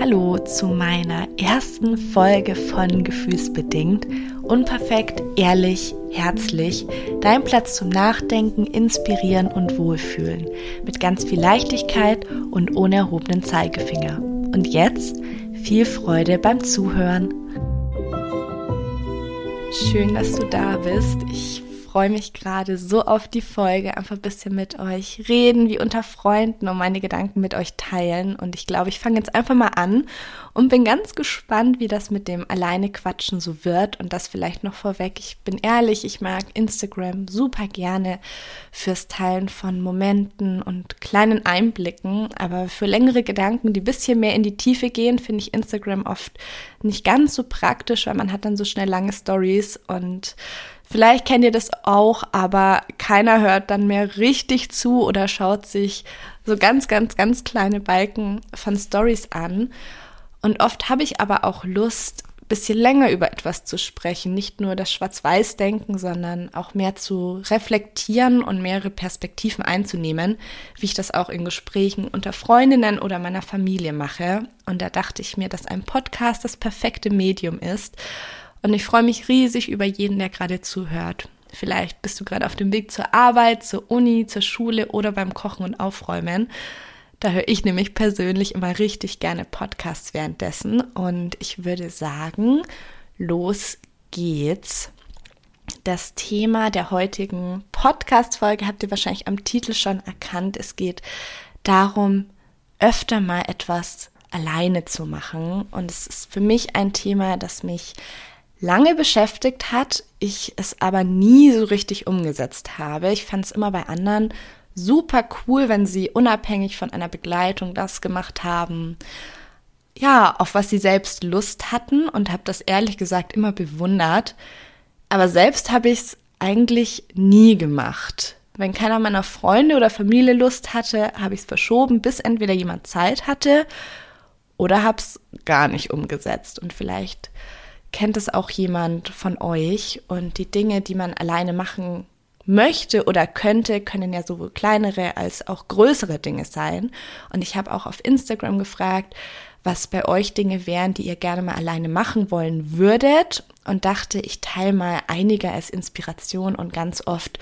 Hallo zu meiner ersten Folge von Gefühlsbedingt. Unperfekt, ehrlich, herzlich. Dein Platz zum Nachdenken, Inspirieren und Wohlfühlen. Mit ganz viel Leichtigkeit und ohne erhobenen Zeigefinger. Und jetzt viel Freude beim Zuhören. Schön, dass du da bist. Ich freue mich gerade so auf die Folge, einfach ein bisschen mit euch reden, wie unter Freunden und meine Gedanken mit euch teilen. Und ich glaube, ich fange jetzt einfach mal an und bin ganz gespannt, wie das mit dem Alleine quatschen so wird. Und das vielleicht noch vorweg. Ich bin ehrlich, ich mag Instagram super gerne fürs Teilen von Momenten und kleinen Einblicken. Aber für längere Gedanken, die ein bisschen mehr in die Tiefe gehen, finde ich Instagram oft nicht ganz so praktisch, weil man hat dann so schnell lange Stories und Vielleicht kennt ihr das auch, aber keiner hört dann mehr richtig zu oder schaut sich so ganz, ganz, ganz kleine Balken von Stories an. Und oft habe ich aber auch Lust, bisschen länger über etwas zu sprechen, nicht nur das Schwarz-Weiß-Denken, sondern auch mehr zu reflektieren und mehrere Perspektiven einzunehmen, wie ich das auch in Gesprächen unter Freundinnen oder meiner Familie mache. Und da dachte ich mir, dass ein Podcast das perfekte Medium ist und ich freue mich riesig über jeden, der gerade zuhört. Vielleicht bist du gerade auf dem Weg zur Arbeit, zur Uni, zur Schule oder beim Kochen und Aufräumen. Da höre ich nämlich persönlich immer richtig gerne Podcasts währenddessen. Und ich würde sagen, los geht's. Das Thema der heutigen Podcast-Folge habt ihr wahrscheinlich am Titel schon erkannt. Es geht darum, öfter mal etwas alleine zu machen. Und es ist für mich ein Thema, das mich lange beschäftigt hat, ich es aber nie so richtig umgesetzt habe. Ich fand es immer bei anderen super cool, wenn sie unabhängig von einer Begleitung das gemacht haben, ja, auf was sie selbst Lust hatten und habe das ehrlich gesagt immer bewundert. Aber selbst habe ich es eigentlich nie gemacht. Wenn keiner meiner Freunde oder Familie Lust hatte, habe ich es verschoben, bis entweder jemand Zeit hatte oder habe es gar nicht umgesetzt. Und vielleicht kennt es auch jemand von euch? Und die Dinge, die man alleine machen möchte oder könnte, können ja sowohl kleinere als auch größere Dinge sein. Und ich habe auch auf Instagram gefragt, was bei euch Dinge wären, die ihr gerne mal alleine machen wollen würdet. Und dachte, ich teile mal einige als Inspiration. Und ganz oft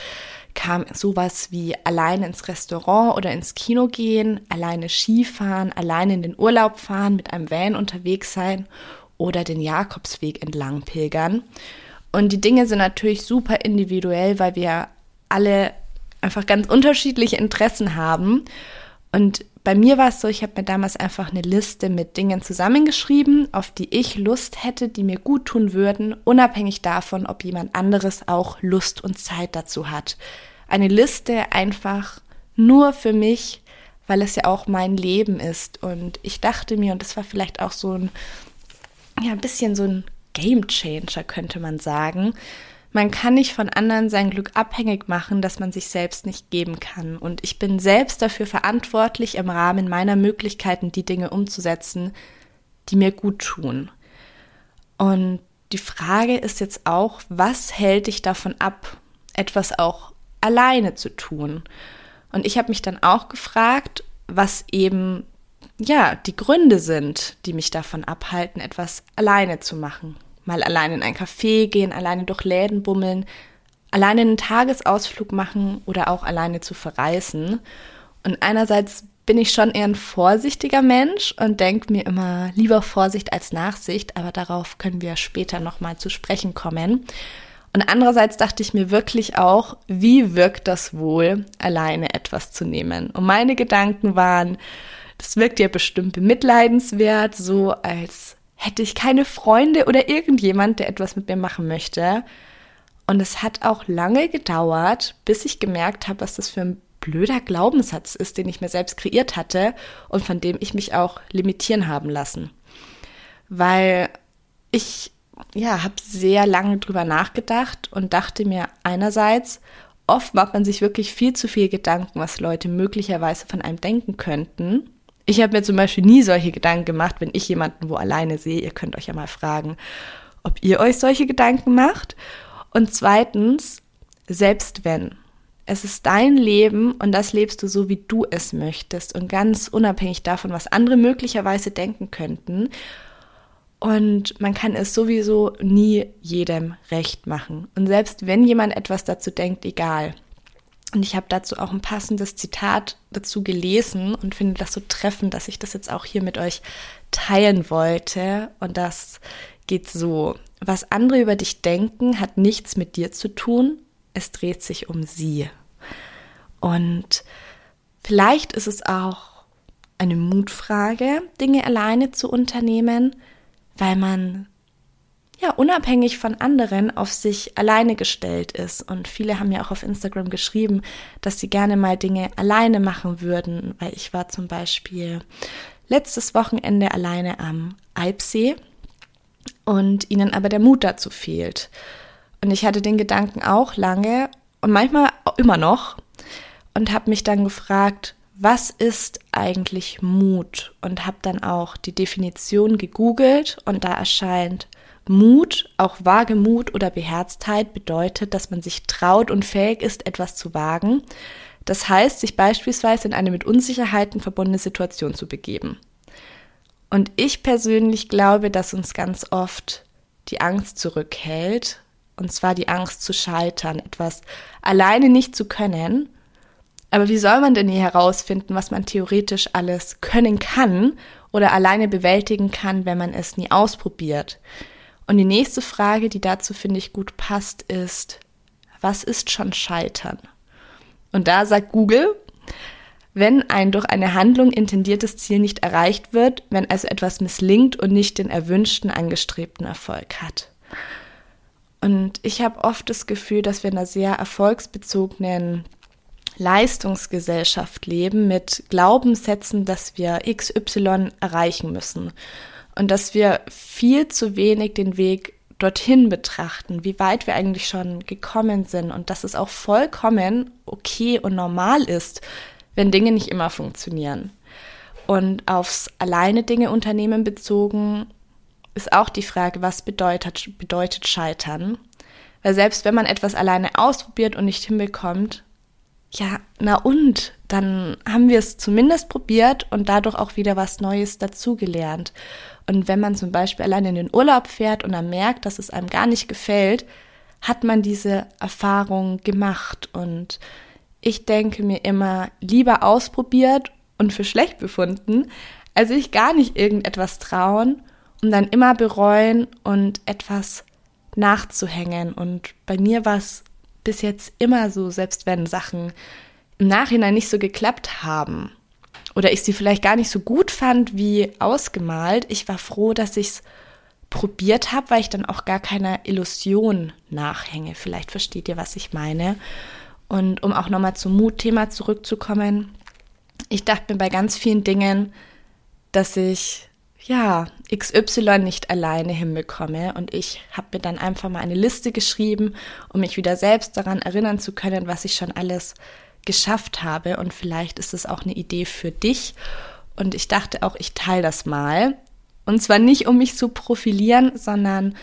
kam sowas wie alleine ins Restaurant oder ins Kino gehen, alleine Skifahren, alleine in den Urlaub fahren, mit einem Van unterwegs sein oder den Jakobsweg entlang pilgern. Und die Dinge sind natürlich super individuell, weil wir alle einfach ganz unterschiedliche Interessen haben. Und bei mir war es so, ich habe mir damals einfach eine Liste mit Dingen zusammengeschrieben, auf die ich Lust hätte, die mir gut tun würden, unabhängig davon, ob jemand anderes auch Lust und Zeit dazu hat. Eine Liste einfach nur für mich, weil es ja auch mein Leben ist. Und ich dachte mir, und das war vielleicht auch so ein ja, ein bisschen so ein Game Changer, könnte man sagen. Man kann nicht von anderen sein Glück abhängig machen, dass man sich selbst nicht geben kann. Und ich bin selbst dafür verantwortlich, im Rahmen meiner Möglichkeiten die Dinge umzusetzen, die mir gut tun. Und die Frage ist jetzt auch, was hält dich davon ab, etwas auch alleine zu tun? Und ich habe mich dann auch gefragt, was eben ja, die Gründe sind, die mich davon abhalten, etwas alleine zu machen. Mal alleine in ein Café gehen, alleine durch Läden bummeln, alleine einen Tagesausflug machen oder auch alleine zu verreisen. Und einerseits bin ich schon eher ein vorsichtiger Mensch und denke mir immer lieber Vorsicht als Nachsicht, aber darauf können wir später nochmal zu sprechen kommen. Und andererseits dachte ich mir wirklich auch, wie wirkt das wohl, alleine etwas zu nehmen? Und meine Gedanken waren, das wirkt ja bestimmt bemitleidenswert, so als hätte ich keine Freunde oder irgendjemand, der etwas mit mir machen möchte. Und es hat auch lange gedauert, bis ich gemerkt habe, was das für ein blöder Glaubenssatz ist, den ich mir selbst kreiert hatte und von dem ich mich auch limitieren haben lassen. Weil ich ja, habe sehr lange drüber nachgedacht und dachte mir einerseits, oft macht man sich wirklich viel zu viel Gedanken, was Leute möglicherweise von einem denken könnten. Ich habe mir zum Beispiel nie solche Gedanken gemacht, wenn ich jemanden wo alleine sehe. Ihr könnt euch ja mal fragen, ob ihr euch solche Gedanken macht. Und zweitens, selbst wenn. es ist dein Leben und das lebst du so, wie du es möchtest und ganz unabhängig davon, was andere möglicherweise denken könnten. Und man kann es sowieso nie jedem recht machen. Und selbst wenn jemand etwas dazu denkt, egal. Und ich habe dazu auch ein passendes Zitat dazu gelesen und finde das so treffend, dass ich das jetzt auch hier mit euch teilen wollte. Und das geht so. Was andere über dich denken, hat nichts mit dir zu tun. Es dreht sich um sie. Und vielleicht ist es auch eine Mutfrage, Dinge alleine zu unternehmen, weil man ja, unabhängig von anderen auf sich alleine gestellt ist. Und viele haben ja auch auf Instagram geschrieben, dass sie gerne mal Dinge alleine machen würden, weil ich war zum Beispiel letztes Wochenende alleine am Alpsee und ihnen aber der Mut dazu fehlt. Und ich hatte den Gedanken auch lange und manchmal immer noch und habe mich dann gefragt, was ist eigentlich Mut? Und habe dann auch die Definition gegoogelt und da erscheint Mut, auch vage Mut oder Beherztheit bedeutet, dass man sich traut und fähig ist, etwas zu wagen. Das heißt, sich beispielsweise in eine mit Unsicherheiten verbundene Situation zu begeben. Und ich persönlich glaube, dass uns ganz oft die Angst zurückhält, und zwar die Angst zu scheitern, etwas alleine nicht zu können. Aber wie soll man denn hier herausfinden, was man theoretisch alles können kann oder alleine bewältigen kann, wenn man es nie ausprobiert? Und die nächste Frage, die dazu finde ich gut passt, ist, was ist schon Scheitern? Und da sagt Google, wenn ein durch eine Handlung intendiertes Ziel nicht erreicht wird, wenn also etwas misslingt und nicht den erwünschten, angestrebten Erfolg hat. Und ich habe oft das Gefühl, dass wir in einer sehr erfolgsbezogenen Leistungsgesellschaft leben mit Glaubenssätzen, dass wir XY erreichen müssen und dass wir viel zu wenig den Weg dorthin betrachten, wie weit wir eigentlich schon gekommen sind und dass es auch vollkommen okay und normal ist, wenn Dinge nicht immer funktionieren. Und aufs alleine Dinge unternehmen bezogen ist auch die Frage, was bedeutet, bedeutet Scheitern? Weil selbst wenn man etwas alleine ausprobiert und nicht hinbekommt, ja, na und, dann haben wir es zumindest probiert und dadurch auch wieder was Neues dazugelernt. Und wenn man zum Beispiel allein in den Urlaub fährt und dann merkt, dass es einem gar nicht gefällt, hat man diese Erfahrung gemacht. Und ich denke mir immer, lieber ausprobiert und für schlecht befunden, als sich gar nicht irgendetwas trauen und dann immer bereuen und etwas nachzuhängen. Und bei mir war es bis jetzt immer so, selbst wenn Sachen im Nachhinein nicht so geklappt haben oder ich sie vielleicht gar nicht so gut fand wie ausgemalt, ich war froh, dass ich es probiert habe, weil ich dann auch gar keiner Illusion nachhänge. Vielleicht versteht ihr, was ich meine. Und um auch nochmal zum Mutthema zurückzukommen, ich dachte mir bei ganz vielen Dingen, dass ich ja XY nicht alleine hinbekomme. Und ich habe mir dann einfach mal eine Liste geschrieben, um mich wieder selbst daran erinnern zu können, was ich schon alles geschafft habe. Und vielleicht ist es auch eine Idee für dich. Und ich dachte auch, ich teile das mal. Und zwar nicht, um mich zu profilieren, sondern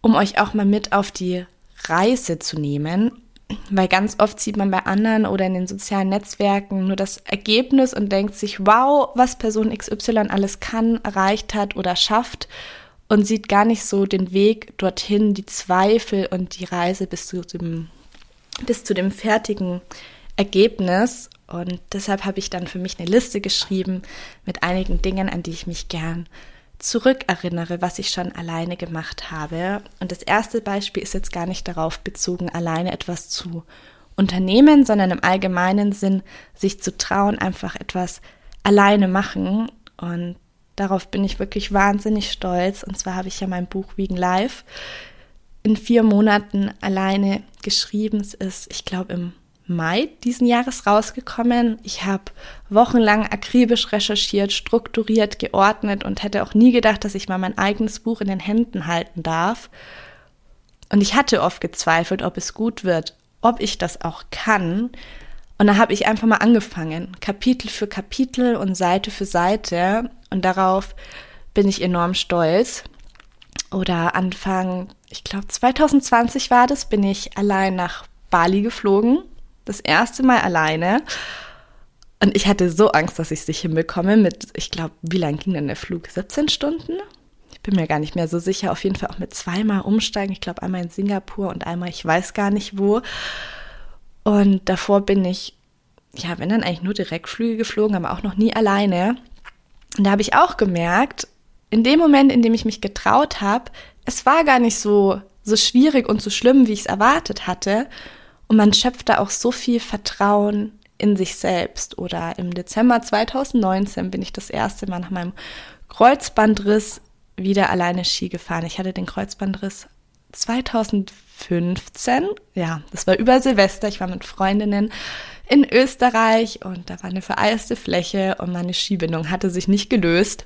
um euch auch mal mit auf die Reise zu nehmen. Weil ganz oft sieht man bei anderen oder in den sozialen Netzwerken nur das Ergebnis und denkt sich, wow, was Person XY alles kann, erreicht hat oder schafft und sieht gar nicht so den Weg dorthin, die Zweifel und die Reise bis zu dem, bis zu dem fertigen Ergebnis. Und deshalb habe ich dann für mich eine Liste geschrieben mit einigen Dingen, an die ich mich gern zurückerinnere, was ich schon alleine gemacht habe. Und das erste Beispiel ist jetzt gar nicht darauf bezogen, alleine etwas zu unternehmen, sondern im allgemeinen Sinn, sich zu trauen, einfach etwas alleine machen. Und darauf bin ich wirklich wahnsinnig stolz. Und zwar habe ich ja mein Buch Vegan Life in vier Monaten alleine geschrieben. Es ist, ich glaube, im Mai diesen Jahres rausgekommen. Ich habe wochenlang akribisch recherchiert, strukturiert, geordnet und hätte auch nie gedacht, dass ich mal mein eigenes Buch in den Händen halten darf. Und ich hatte oft gezweifelt, ob es gut wird, ob ich das auch kann. Und da habe ich einfach mal angefangen, Kapitel für Kapitel und Seite für Seite. Und darauf bin ich enorm stolz. Oder Anfang, ich glaube 2020 war das, bin ich allein nach Bali geflogen Das erste Mal alleine. Und ich hatte so Angst, dass ich es nicht hinbekomme mit, ich glaube, wie lang ging denn der Flug? 17 Stunden? Ich bin mir gar nicht mehr so sicher. Auf jeden Fall auch mit zweimal umsteigen. Ich glaube, einmal in Singapur und einmal, ich weiß gar nicht wo. Und davor bin ich, ja, wenn dann eigentlich nur Direktflüge geflogen, aber auch noch nie alleine. Und da habe ich auch gemerkt, in dem Moment, in dem ich mich getraut habe, es war gar nicht so, so schwierig und so schlimm, wie ich es erwartet hatte. Und man schöpft da auch so viel Vertrauen in sich selbst. Oder im Dezember 2019 bin ich das erste Mal nach meinem Kreuzbandriss wieder alleine Ski gefahren. Ich hatte den Kreuzbandriss 2015. Ja, das war über Silvester. Ich war mit Freundinnen in Österreich und da war eine vereiste Fläche und meine Skibindung hatte sich nicht gelöst.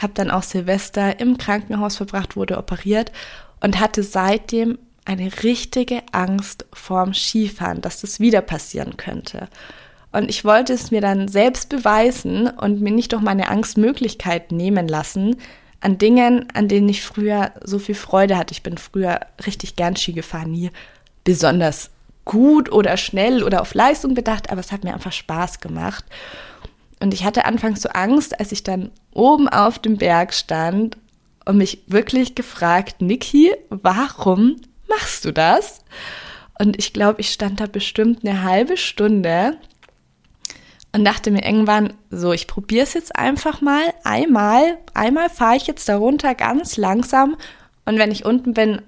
Hab dann auch Silvester im Krankenhaus verbracht, wurde operiert und hatte seitdem eine richtige Angst vorm Skifahren, dass das wieder passieren könnte. Und ich wollte es mir dann selbst beweisen und mir nicht durch meine Angstmöglichkeit nehmen lassen an Dingen, an denen ich früher so viel Freude hatte. Ich bin früher richtig gern Ski gefahren, nie besonders gut oder schnell oder auf Leistung bedacht, aber es hat mir einfach Spaß gemacht. Und ich hatte anfangs so Angst, als ich dann oben auf dem Berg stand und mich wirklich gefragt, Niki, warum machst du das? Und ich glaube, ich stand da bestimmt eine halbe Stunde und dachte mir irgendwann, so, ich probiere es jetzt einfach mal. Einmal, einmal fahre ich jetzt darunter ganz langsam und wenn ich unten bin,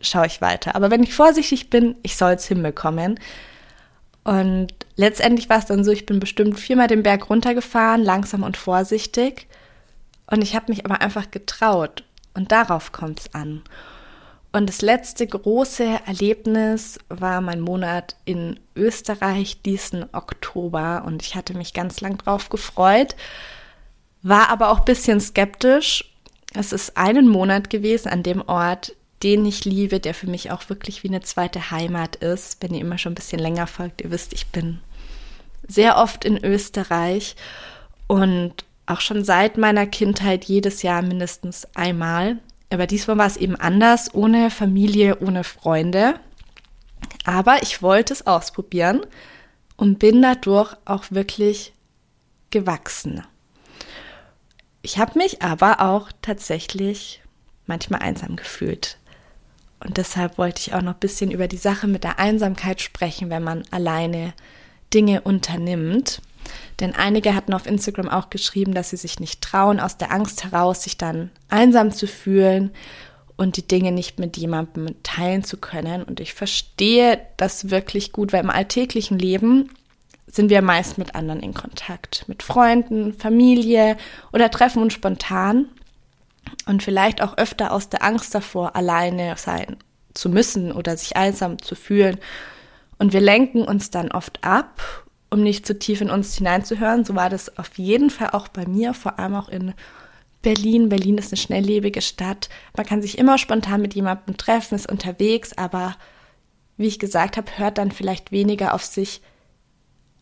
schaue ich weiter. Aber wenn ich vorsichtig bin, ich soll es hinbekommen. Und letztendlich war es dann so, ich bin bestimmt viermal den Berg runtergefahren, langsam und vorsichtig. Und ich habe mich aber einfach getraut. Und darauf kommt es an. Und das letzte große Erlebnis war mein Monat in Österreich diesen Oktober und ich hatte mich ganz lang drauf gefreut, war aber auch ein bisschen skeptisch. Es ist einen Monat gewesen an dem Ort, den ich liebe, der für mich auch wirklich wie eine zweite Heimat ist. Wenn ihr immer schon ein bisschen länger folgt, ihr wisst, ich bin sehr oft in Österreich und auch schon seit meiner Kindheit jedes Jahr mindestens einmal. Aber diesmal war es eben anders, ohne Familie, ohne Freunde. Aber ich wollte es ausprobieren und bin dadurch auch wirklich gewachsen. Ich habe mich aber auch tatsächlich manchmal einsam gefühlt. Und deshalb wollte ich auch noch ein bisschen über die Sache mit der Einsamkeit sprechen, wenn man alleine Dinge unternimmt. Denn einige hatten auf Instagram auch geschrieben, dass sie sich nicht trauen, aus der Angst heraus, sich dann einsam zu fühlen und die Dinge nicht mit jemandem teilen zu können. Und ich verstehe das wirklich gut, weil im alltäglichen Leben sind wir meist mit anderen in Kontakt, mit Freunden, Familie oder treffen uns spontan und vielleicht auch öfter aus der Angst davor, alleine sein zu müssen oder sich einsam zu fühlen. Und wir lenken uns dann oft ab um nicht zu tief in uns hineinzuhören. So war das auf jeden Fall auch bei mir, vor allem auch in Berlin. Berlin ist eine schnelllebige Stadt. Man kann sich immer spontan mit jemandem treffen, ist unterwegs, aber wie ich gesagt habe, hört dann vielleicht weniger auf sich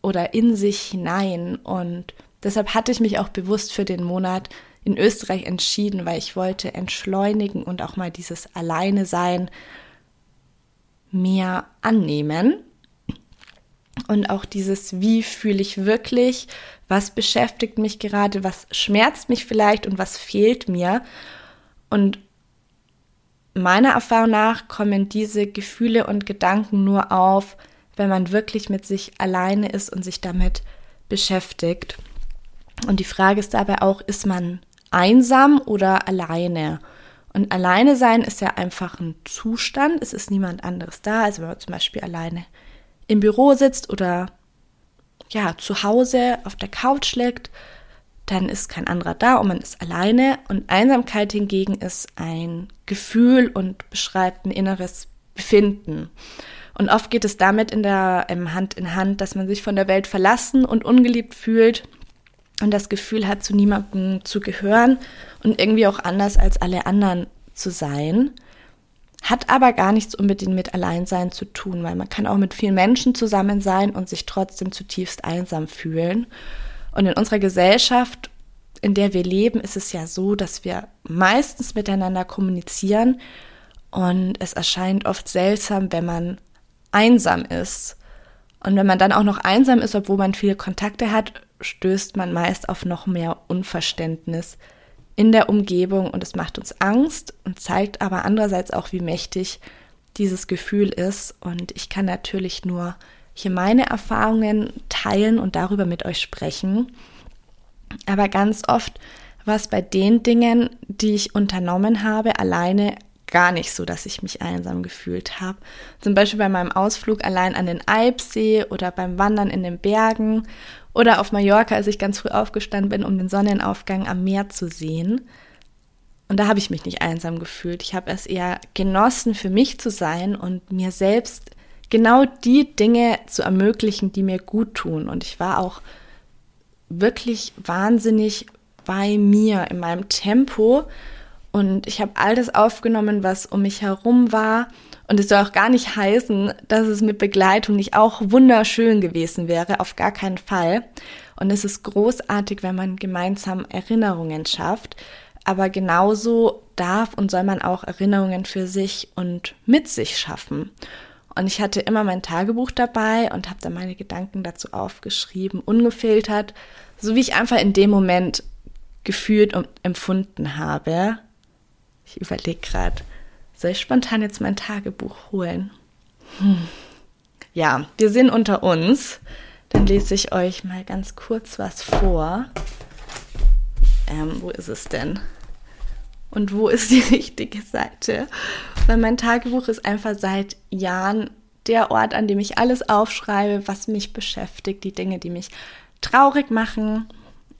oder in sich hinein. Und deshalb hatte ich mich auch bewusst für den Monat in Österreich entschieden, weil ich wollte entschleunigen und auch mal dieses Alleine sein mehr annehmen und auch dieses, wie fühle ich wirklich, was beschäftigt mich gerade, was schmerzt mich vielleicht und was fehlt mir. Und meiner Erfahrung nach kommen diese Gefühle und Gedanken nur auf, wenn man wirklich mit sich alleine ist und sich damit beschäftigt. Und die Frage ist dabei auch, ist man einsam oder alleine? Und alleine sein ist ja einfach ein Zustand, es ist niemand anderes da. Also wenn man zum Beispiel alleine im Büro sitzt oder ja, zu Hause auf der Couch liegt, dann ist kein anderer da und man ist alleine. Und Einsamkeit hingegen ist ein Gefühl und beschreibt ein inneres Befinden. Und oft geht es damit in der ähm, Hand in Hand, dass man sich von der Welt verlassen und ungeliebt fühlt und das Gefühl hat, zu niemandem zu gehören und irgendwie auch anders als alle anderen zu sein. Hat aber gar nichts unbedingt mit Alleinsein zu tun, weil man kann auch mit vielen Menschen zusammen sein und sich trotzdem zutiefst einsam fühlen. Und in unserer Gesellschaft, in der wir leben, ist es ja so, dass wir meistens miteinander kommunizieren und es erscheint oft seltsam, wenn man einsam ist. Und wenn man dann auch noch einsam ist, obwohl man viele Kontakte hat, stößt man meist auf noch mehr Unverständnis in der Umgebung und es macht uns Angst und zeigt aber andererseits auch, wie mächtig dieses Gefühl ist. Und ich kann natürlich nur hier meine Erfahrungen teilen und darüber mit euch sprechen. Aber ganz oft war es bei den Dingen, die ich unternommen habe, alleine gar nicht so, dass ich mich einsam gefühlt habe. Zum Beispiel bei meinem Ausflug allein an den Eibsee oder beim Wandern in den Bergen oder auf Mallorca, als ich ganz früh aufgestanden bin, um den Sonnenaufgang am Meer zu sehen. Und da habe ich mich nicht einsam gefühlt. Ich habe es eher genossen, für mich zu sein und mir selbst genau die Dinge zu ermöglichen, die mir gut tun. Und ich war auch wirklich wahnsinnig bei mir in meinem Tempo und ich habe all das aufgenommen, was um mich herum war. Und es soll auch gar nicht heißen, dass es mit Begleitung nicht auch wunderschön gewesen wäre, auf gar keinen Fall. Und es ist großartig, wenn man gemeinsam Erinnerungen schafft. Aber genauso darf und soll man auch Erinnerungen für sich und mit sich schaffen. Und ich hatte immer mein Tagebuch dabei und habe dann meine Gedanken dazu aufgeschrieben, ungefiltert, so wie ich einfach in dem Moment gefühlt und empfunden habe. Ich überlege gerade, soll ich spontan jetzt mein Tagebuch holen? Hm. Ja, wir sind unter uns. Dann lese ich euch mal ganz kurz was vor. Ähm, wo ist es denn? Und wo ist die richtige Seite? Weil mein Tagebuch ist einfach seit Jahren der Ort, an dem ich alles aufschreibe, was mich beschäftigt, die Dinge, die mich traurig machen,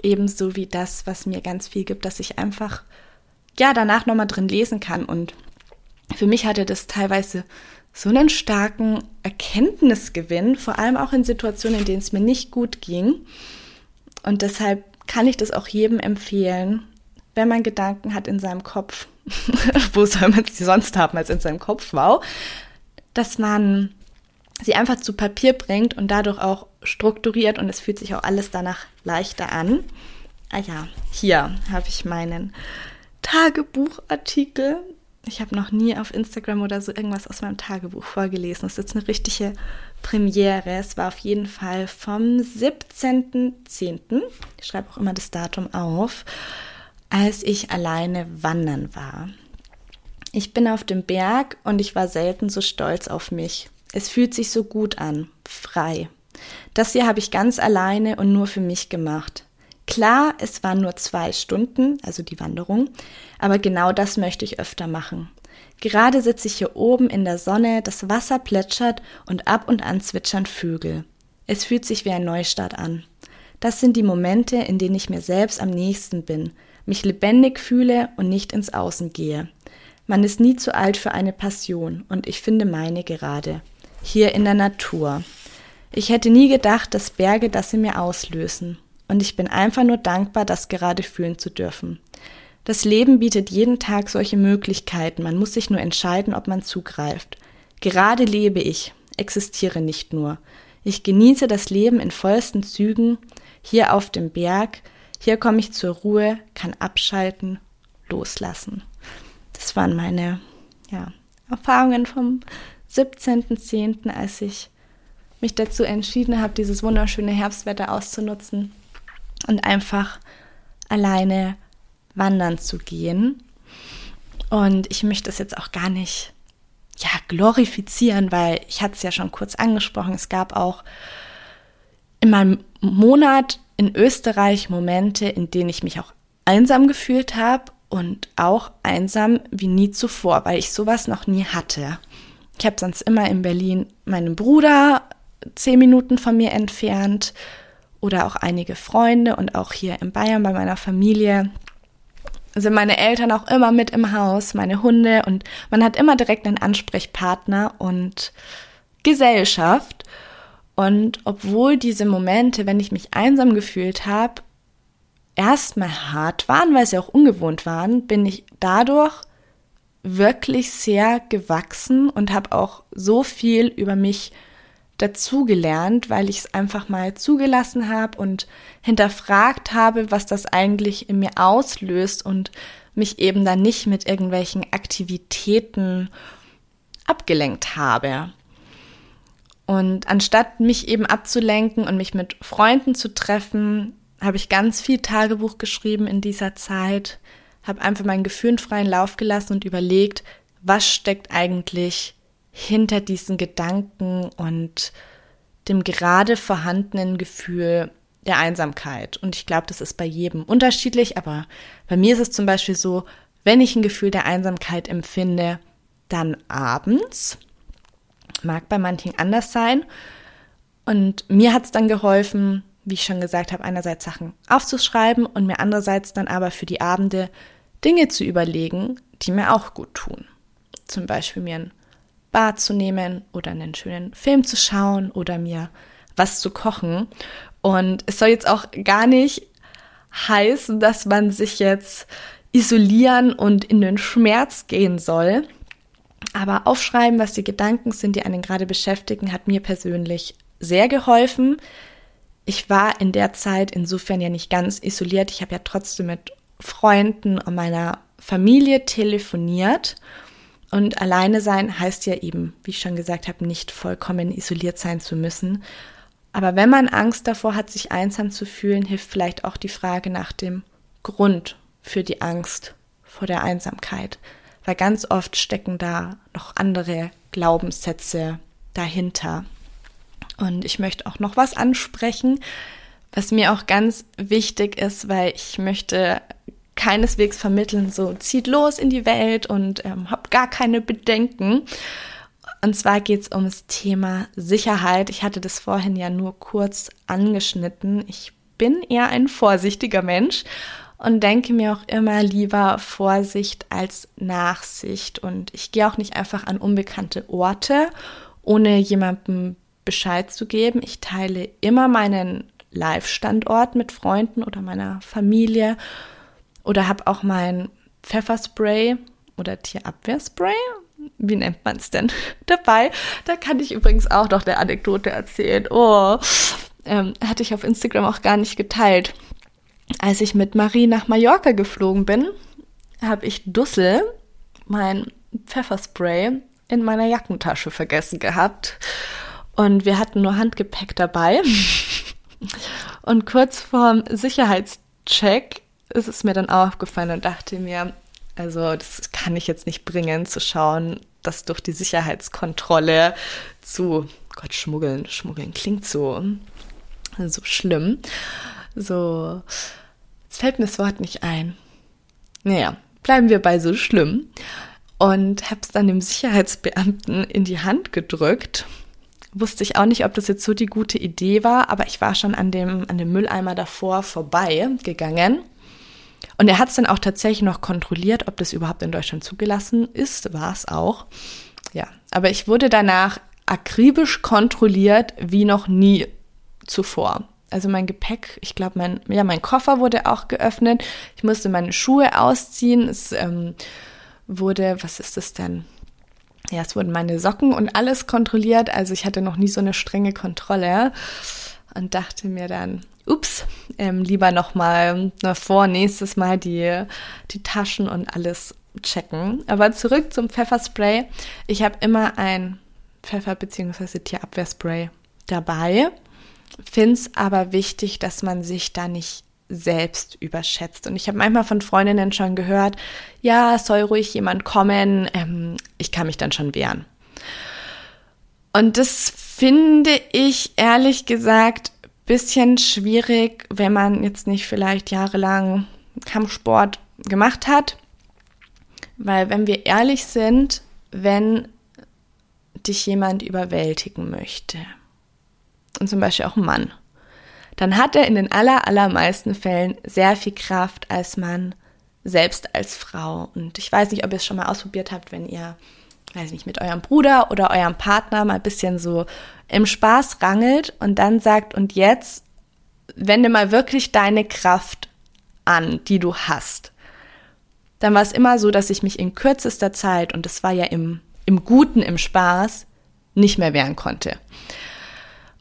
ebenso wie das, was mir ganz viel gibt, dass ich einfach ja danach nochmal drin lesen kann. Und für mich hatte das teilweise so einen starken Erkenntnisgewinn, vor allem auch in Situationen, in denen es mir nicht gut ging. Und deshalb kann ich das auch jedem empfehlen, wenn man Gedanken hat in seinem Kopf. Wo soll man sie sonst haben als in seinem Kopf? Wow. Dass man sie einfach zu Papier bringt und dadurch auch strukturiert und es fühlt sich auch alles danach leichter an. Ah ja, hier habe ich meinen Tagebuchartikel. Ich habe noch nie auf Instagram oder so irgendwas aus meinem Tagebuch vorgelesen. Das ist jetzt eine richtige Premiere. Es war auf jeden Fall vom 17.10. Ich schreibe auch immer das Datum auf, als ich alleine wandern war. Ich bin auf dem Berg und ich war selten so stolz auf mich. Es fühlt sich so gut an, frei. Das hier habe ich ganz alleine und nur für mich gemacht. Klar, es waren nur zwei Stunden, also die Wanderung, aber genau das möchte ich öfter machen. Gerade sitze ich hier oben in der Sonne, das Wasser plätschert und ab und an zwitschern Vögel. Es fühlt sich wie ein Neustart an. Das sind die Momente, in denen ich mir selbst am nächsten bin, mich lebendig fühle und nicht ins Außen gehe. Man ist nie zu alt für eine Passion und ich finde meine gerade. Hier in der Natur. Ich hätte nie gedacht, dass Berge das in mir auslösen und ich bin einfach nur dankbar, das gerade fühlen zu dürfen. Das Leben bietet jeden Tag solche Möglichkeiten, man muss sich nur entscheiden, ob man zugreift. Gerade lebe ich, existiere nicht nur. Ich genieße das Leben in vollsten Zügen, hier auf dem Berg, hier komme ich zur Ruhe, kann abschalten, loslassen. Das waren meine ja, Erfahrungen vom 17.10., als ich mich dazu entschieden habe, dieses wunderschöne Herbstwetter auszunutzen und einfach alleine wandern zu gehen. Und ich möchte es jetzt auch gar nicht ja, glorifizieren, weil ich hatte es ja schon kurz angesprochen. Es gab auch in meinem Monat in Österreich Momente, in denen ich mich auch einsam gefühlt habe und auch einsam wie nie zuvor, weil ich sowas noch nie hatte. Ich habe sonst immer in Berlin meinen Bruder zehn Minuten von mir entfernt oder auch einige Freunde und auch hier in Bayern bei meiner Familie sind meine Eltern auch immer mit im Haus, meine Hunde und man hat immer direkt einen Ansprechpartner und Gesellschaft. Und obwohl diese Momente, wenn ich mich einsam gefühlt habe, erstmal hart waren, weil sie auch ungewohnt waren, bin ich dadurch wirklich sehr gewachsen und habe auch so viel über mich dazugelernt, weil ich es einfach mal zugelassen habe und hinterfragt habe, was das eigentlich in mir auslöst und mich eben dann nicht mit irgendwelchen Aktivitäten abgelenkt habe. Und anstatt mich eben abzulenken und mich mit Freunden zu treffen, habe ich ganz viel Tagebuch geschrieben in dieser Zeit, habe einfach meinen Gefühlen freien Lauf gelassen und überlegt, was steckt eigentlich hinter diesen Gedanken und dem gerade vorhandenen Gefühl der Einsamkeit. Und ich glaube, das ist bei jedem unterschiedlich, aber bei mir ist es zum Beispiel so, wenn ich ein Gefühl der Einsamkeit empfinde, dann abends. Mag bei manchen anders sein. Und mir hat es dann geholfen, wie ich schon gesagt habe, einerseits Sachen aufzuschreiben und mir andererseits dann aber für die Abende Dinge zu überlegen, die mir auch gut tun. Zum Beispiel mir ein Bad zu nehmen oder einen schönen Film zu schauen oder mir was zu kochen. Und es soll jetzt auch gar nicht heißen, dass man sich jetzt isolieren und in den Schmerz gehen soll. Aber aufschreiben, was die Gedanken sind, die einen gerade beschäftigen, hat mir persönlich sehr geholfen. Ich war in der Zeit insofern ja nicht ganz isoliert. Ich habe ja trotzdem mit Freunden und meiner Familie telefoniert. Und alleine sein heißt ja eben, wie ich schon gesagt habe, nicht vollkommen isoliert sein zu müssen. Aber wenn man Angst davor hat, sich einsam zu fühlen, hilft vielleicht auch die Frage nach dem Grund für die Angst vor der Einsamkeit. Weil ganz oft stecken da noch andere Glaubenssätze dahinter. Und ich möchte auch noch was ansprechen, was mir auch ganz wichtig ist, weil ich möchte keineswegs vermitteln, so zieht los in die Welt und ähm, habt gar keine Bedenken. Und zwar geht es ums Thema Sicherheit. Ich hatte das vorhin ja nur kurz angeschnitten. Ich bin eher ein vorsichtiger Mensch und denke mir auch immer lieber Vorsicht als Nachsicht. Und ich gehe auch nicht einfach an unbekannte Orte, ohne jemandem Bescheid zu geben. Ich teile immer meinen Live-Standort mit Freunden oder meiner Familie oder habe auch mein Pfefferspray oder Tierabwehrspray. Wie nennt man es denn? Dabei. Da kann ich übrigens auch noch eine Anekdote erzählen. Oh, ähm, hatte ich auf Instagram auch gar nicht geteilt. Als ich mit Marie nach Mallorca geflogen bin, habe ich Dussel, mein Pfefferspray, in meiner Jackentasche vergessen gehabt. Und wir hatten nur Handgepäck dabei. Und kurz vorm Sicherheitscheck ist es mir dann aufgefallen und dachte mir, also das kann ich jetzt nicht bringen, zu schauen, dass durch die Sicherheitskontrolle zu, Gott, schmuggeln, schmuggeln klingt so, so schlimm. So, jetzt fällt mir das Wort nicht ein. Naja, bleiben wir bei so schlimm. Und habe es dann dem Sicherheitsbeamten in die Hand gedrückt wusste ich auch nicht, ob das jetzt so die gute Idee war, aber ich war schon an dem, an dem Mülleimer davor vorbei gegangen. Und er hat es dann auch tatsächlich noch kontrolliert, ob das überhaupt in Deutschland zugelassen ist. War es auch. Ja, aber ich wurde danach akribisch kontrolliert wie noch nie zuvor. Also mein Gepäck, ich glaube, mein, ja, mein Koffer wurde auch geöffnet. Ich musste meine Schuhe ausziehen. Es ähm, wurde, was ist das denn? ja, es wurden meine Socken und alles kontrolliert. Also ich hatte noch nie so eine strenge Kontrolle und dachte mir dann, ups, ähm, lieber nochmal vor nächstes Mal die, die Taschen und alles checken. Aber zurück zum Pfefferspray. Ich habe immer ein Pfeffer- bzw. Tierabwehrspray dabei. Finde es aber wichtig, dass man sich da nicht selbst überschätzt. Und ich habe manchmal von Freundinnen schon gehört, ja, soll ruhig jemand kommen, ähm, ich kann mich dann schon wehren. Und das finde ich ehrlich gesagt bisschen schwierig, wenn man jetzt nicht vielleicht jahrelang Kampfsport gemacht hat. Weil wenn wir ehrlich sind, wenn dich jemand überwältigen möchte, und zum Beispiel auch ein Mann, dann hat er in den aller, allermeisten Fällen sehr viel Kraft als Mann, selbst als Frau. Und ich weiß nicht, ob ihr es schon mal ausprobiert habt, wenn ihr, weiß nicht, mit eurem Bruder oder eurem Partner mal ein bisschen so im Spaß rangelt und dann sagt, und jetzt wende mal wirklich deine Kraft an, die du hast. Dann war es immer so, dass ich mich in kürzester Zeit, und das war ja im, im Guten, im Spaß, nicht mehr wehren konnte.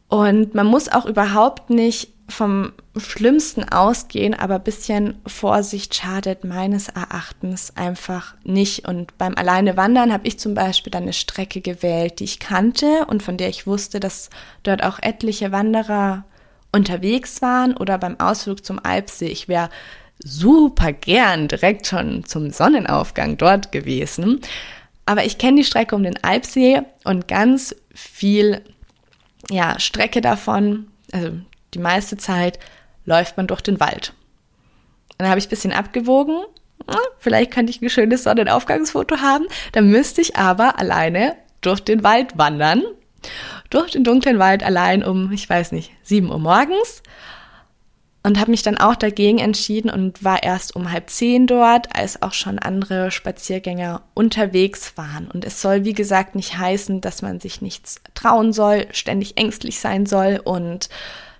Und man muss auch überhaupt nicht vom Schlimmsten ausgehen, aber ein bisschen Vorsicht schadet meines Erachtens einfach nicht. Und beim Alleine wandern habe ich zum Beispiel dann eine Strecke gewählt, die ich kannte und von der ich wusste, dass dort auch etliche Wanderer unterwegs waren oder beim Ausflug zum Alpsee. Ich wäre super gern direkt schon zum Sonnenaufgang dort gewesen. Aber ich kenne die Strecke um den Alpsee und ganz viel ja, Strecke davon, also die meiste Zeit läuft man durch den Wald. dann habe ich ein bisschen abgewogen. Vielleicht könnte ich ein schönes Sonnenaufgangsfoto haben. Dann müsste ich aber alleine durch den Wald wandern. Durch den dunklen Wald allein um, ich weiß nicht, 7 Uhr morgens. Und habe mich dann auch dagegen entschieden und war erst um halb zehn dort, als auch schon andere Spaziergänger unterwegs waren. Und es soll, wie gesagt, nicht heißen, dass man sich nichts trauen soll, ständig ängstlich sein soll und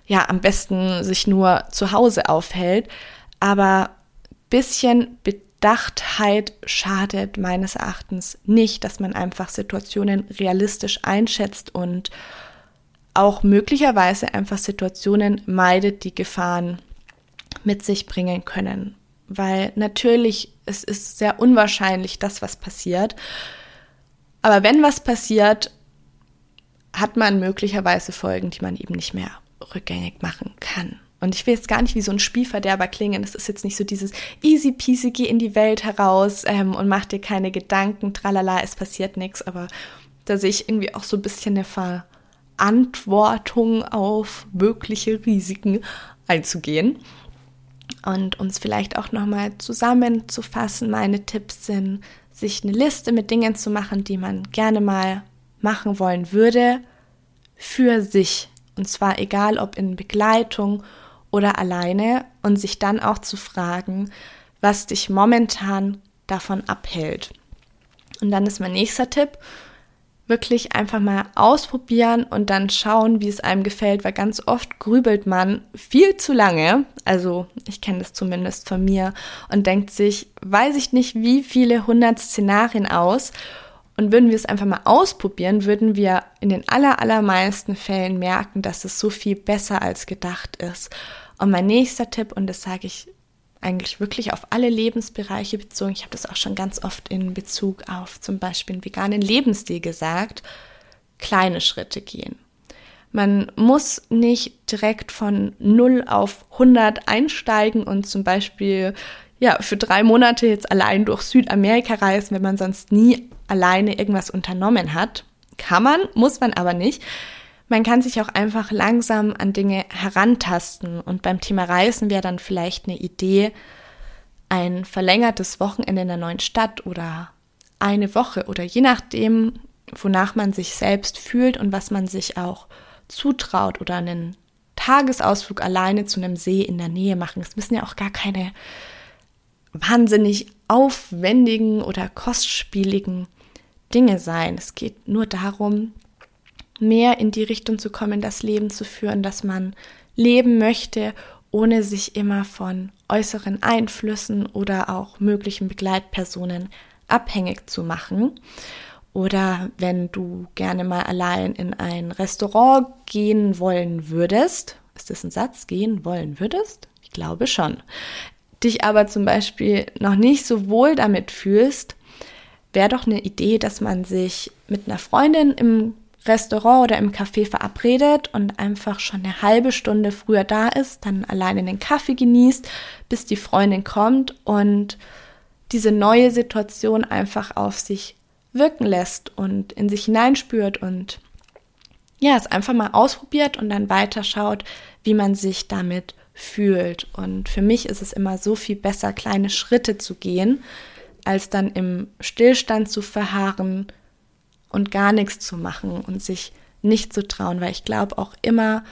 ja am besten sich nur zu Hause aufhält. Aber bisschen Bedachtheit schadet meines Erachtens nicht, dass man einfach Situationen realistisch einschätzt und auch möglicherweise einfach Situationen meidet, die Gefahren mit sich bringen können. Weil natürlich, es ist sehr unwahrscheinlich, dass was passiert. Aber wenn was passiert, hat man möglicherweise Folgen, die man eben nicht mehr rückgängig machen kann. Und ich will jetzt gar nicht wie so ein Spielverderber klingen. Es ist jetzt nicht so dieses easy peasy, geh in die Welt heraus ähm, und mach dir keine Gedanken, tralala, es passiert nichts. Aber da sehe ich irgendwie auch so ein bisschen eine Verantwortung auf mögliche Risiken einzugehen. Und um es vielleicht auch nochmal zusammenzufassen, meine Tipps sind, sich eine Liste mit Dingen zu machen, die man gerne mal machen wollen würde, für sich und zwar egal ob in Begleitung oder alleine und sich dann auch zu fragen, was dich momentan davon abhält. Und dann ist mein nächster Tipp, wirklich einfach mal ausprobieren und dann schauen, wie es einem gefällt, weil ganz oft grübelt man viel zu lange, also ich kenne das zumindest von mir, und denkt sich, weiß ich nicht, wie viele hundert Szenarien aus und würden wir es einfach mal ausprobieren, würden wir in den aller, allermeisten Fällen merken, dass es so viel besser als gedacht ist. Und mein nächster Tipp, und das sage ich eigentlich wirklich auf alle Lebensbereiche bezogen, ich habe das auch schon ganz oft in Bezug auf zum Beispiel einen veganen Lebensstil gesagt, kleine Schritte gehen. Man muss nicht direkt von 0 auf 100 einsteigen und zum Beispiel ja, für drei Monate jetzt allein durch Südamerika reisen, wenn man sonst nie alleine irgendwas unternommen hat. Kann man, muss man aber nicht. Man kann sich auch einfach langsam an Dinge herantasten. Und beim Thema Reisen wäre dann vielleicht eine Idee, ein verlängertes Wochenende in der neuen Stadt oder eine Woche oder je nachdem, wonach man sich selbst fühlt und was man sich auch zutraut oder einen Tagesausflug alleine zu einem See in der Nähe machen. Es müssen ja auch gar keine wahnsinnig aufwendigen oder kostspieligen Dinge sein. Es geht nur darum, mehr in die Richtung zu kommen, das Leben zu führen, das man leben möchte, ohne sich immer von äußeren Einflüssen oder auch möglichen Begleitpersonen abhängig zu machen. Oder wenn du gerne mal allein in ein Restaurant gehen wollen würdest, ist das ein Satz, gehen wollen würdest? Ich glaube schon. Dich aber zum Beispiel noch nicht so wohl damit fühlst, wäre doch eine Idee, dass man sich mit einer Freundin im Restaurant oder im Café verabredet und einfach schon eine halbe Stunde früher da ist, dann alleine den Kaffee genießt, bis die Freundin kommt und diese neue Situation einfach auf sich wirken lässt und in sich hineinspürt und ja, es einfach mal ausprobiert und dann weiterschaut, wie man sich damit fühlt. Und für mich ist es immer so viel besser, kleine Schritte zu gehen, als dann im Stillstand zu verharren und gar nichts zu machen und sich nicht zu trauen, weil ich glaube auch immer,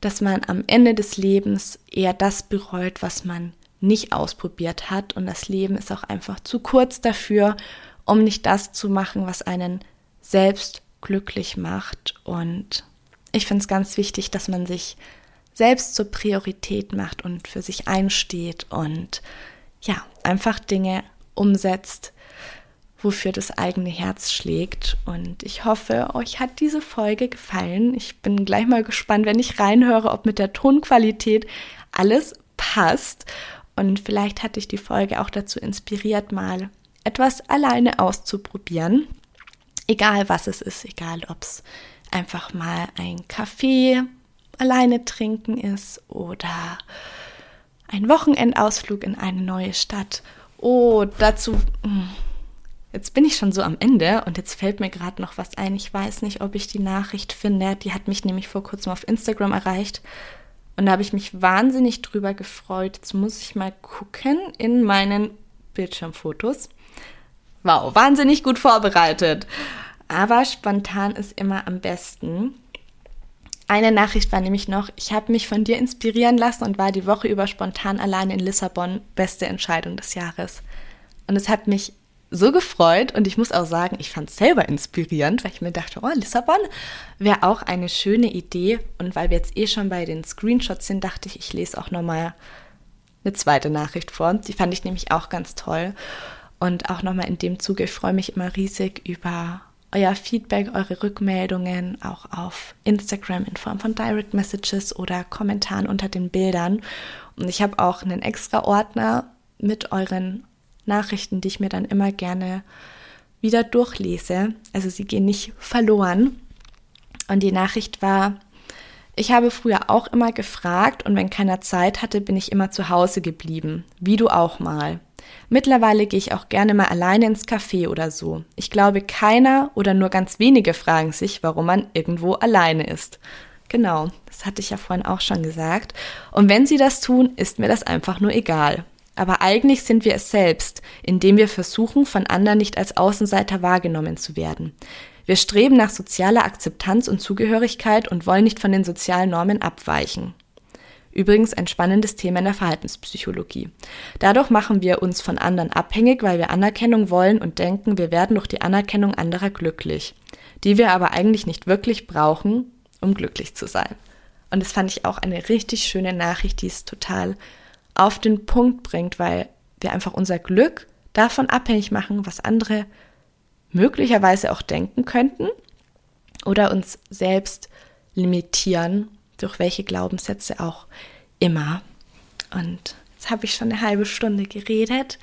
dass man am Ende des Lebens eher das bereut, was man nicht ausprobiert hat. Und das Leben ist auch einfach zu kurz dafür, um nicht das zu machen, was einen selbst glücklich macht. Und ich finde es ganz wichtig, dass man sich selbst zur Priorität macht und für sich einsteht und ja, einfach Dinge umsetzt, wofür das eigene Herz schlägt. Und ich hoffe, euch hat diese Folge gefallen. Ich bin gleich mal gespannt, wenn ich reinhöre, ob mit der Tonqualität alles passt. Und vielleicht hat dich die Folge auch dazu inspiriert, mal etwas alleine auszuprobieren. Egal was es ist, egal ob es einfach mal ein Kaffee alleine trinken ist oder ein Wochenendausflug in eine neue Stadt. Oh, dazu. Hm, jetzt bin ich schon so am Ende und jetzt fällt mir gerade noch was ein. Ich weiß nicht, ob ich die Nachricht finde. Die hat mich nämlich vor kurzem auf Instagram erreicht. Und da habe ich mich wahnsinnig drüber gefreut. Jetzt muss ich mal gucken in meinen Bildschirmfotos. Wow, wahnsinnig gut vorbereitet. Aber spontan ist immer am besten. Eine Nachricht war nämlich noch, ich habe mich von dir inspirieren lassen und war die Woche über spontan allein in Lissabon. Beste Entscheidung des Jahres. Und es hat mich so gefreut und ich muss auch sagen, ich fand es selber inspirierend, weil ich mir dachte, oh, Lissabon wäre auch eine schöne Idee. Und weil wir jetzt eh schon bei den Screenshots sind, dachte ich, ich lese auch nochmal eine zweite Nachricht vor. Die fand ich nämlich auch ganz toll. Und auch nochmal in dem Zuge, ich freue mich immer riesig über euer Feedback, eure Rückmeldungen auch auf Instagram in Form von Direct Messages oder Kommentaren unter den Bildern. Und ich habe auch einen extra Ordner mit euren Nachrichten, die ich mir dann immer gerne wieder durchlese. Also sie gehen nicht verloren. Und die Nachricht war, ich habe früher auch immer gefragt und wenn keiner Zeit hatte, bin ich immer zu Hause geblieben, wie du auch mal. Mittlerweile gehe ich auch gerne mal alleine ins Café oder so. Ich glaube, keiner oder nur ganz wenige fragen sich, warum man irgendwo alleine ist. Genau, das hatte ich ja vorhin auch schon gesagt. Und wenn sie das tun, ist mir das einfach nur egal. Aber eigentlich sind wir es selbst, indem wir versuchen, von anderen nicht als Außenseiter wahrgenommen zu werden. Wir streben nach sozialer Akzeptanz und Zugehörigkeit und wollen nicht von den sozialen Normen abweichen. Übrigens ein spannendes Thema in der Verhaltenspsychologie. Dadurch machen wir uns von anderen abhängig, weil wir Anerkennung wollen und denken, wir werden durch die Anerkennung anderer glücklich, die wir aber eigentlich nicht wirklich brauchen, um glücklich zu sein. Und das fand ich auch eine richtig schöne Nachricht, die es total auf den Punkt bringt, weil wir einfach unser Glück davon abhängig machen, was andere möglicherweise auch denken könnten oder uns selbst limitieren durch welche Glaubenssätze auch immer. Und jetzt habe ich schon eine halbe Stunde geredet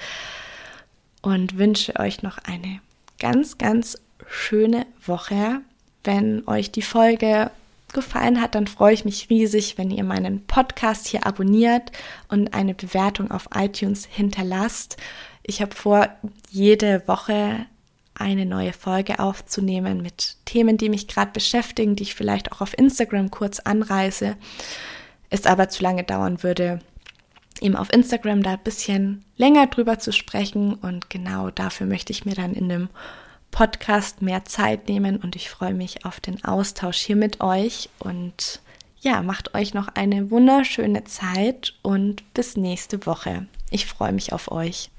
und wünsche euch noch eine ganz, ganz schöne Woche. Wenn euch die Folge gefallen hat, dann freue ich mich riesig, wenn ihr meinen Podcast hier abonniert und eine Bewertung auf iTunes hinterlasst. Ich habe vor, jede Woche eine neue Folge aufzunehmen mit Themen, die mich gerade beschäftigen, die ich vielleicht auch auf Instagram kurz anreiße, es aber zu lange dauern würde, eben auf Instagram da ein bisschen länger drüber zu sprechen und genau dafür möchte ich mir dann in einem Podcast mehr Zeit nehmen und ich freue mich auf den Austausch hier mit euch und ja, macht euch noch eine wunderschöne Zeit und bis nächste Woche. Ich freue mich auf euch.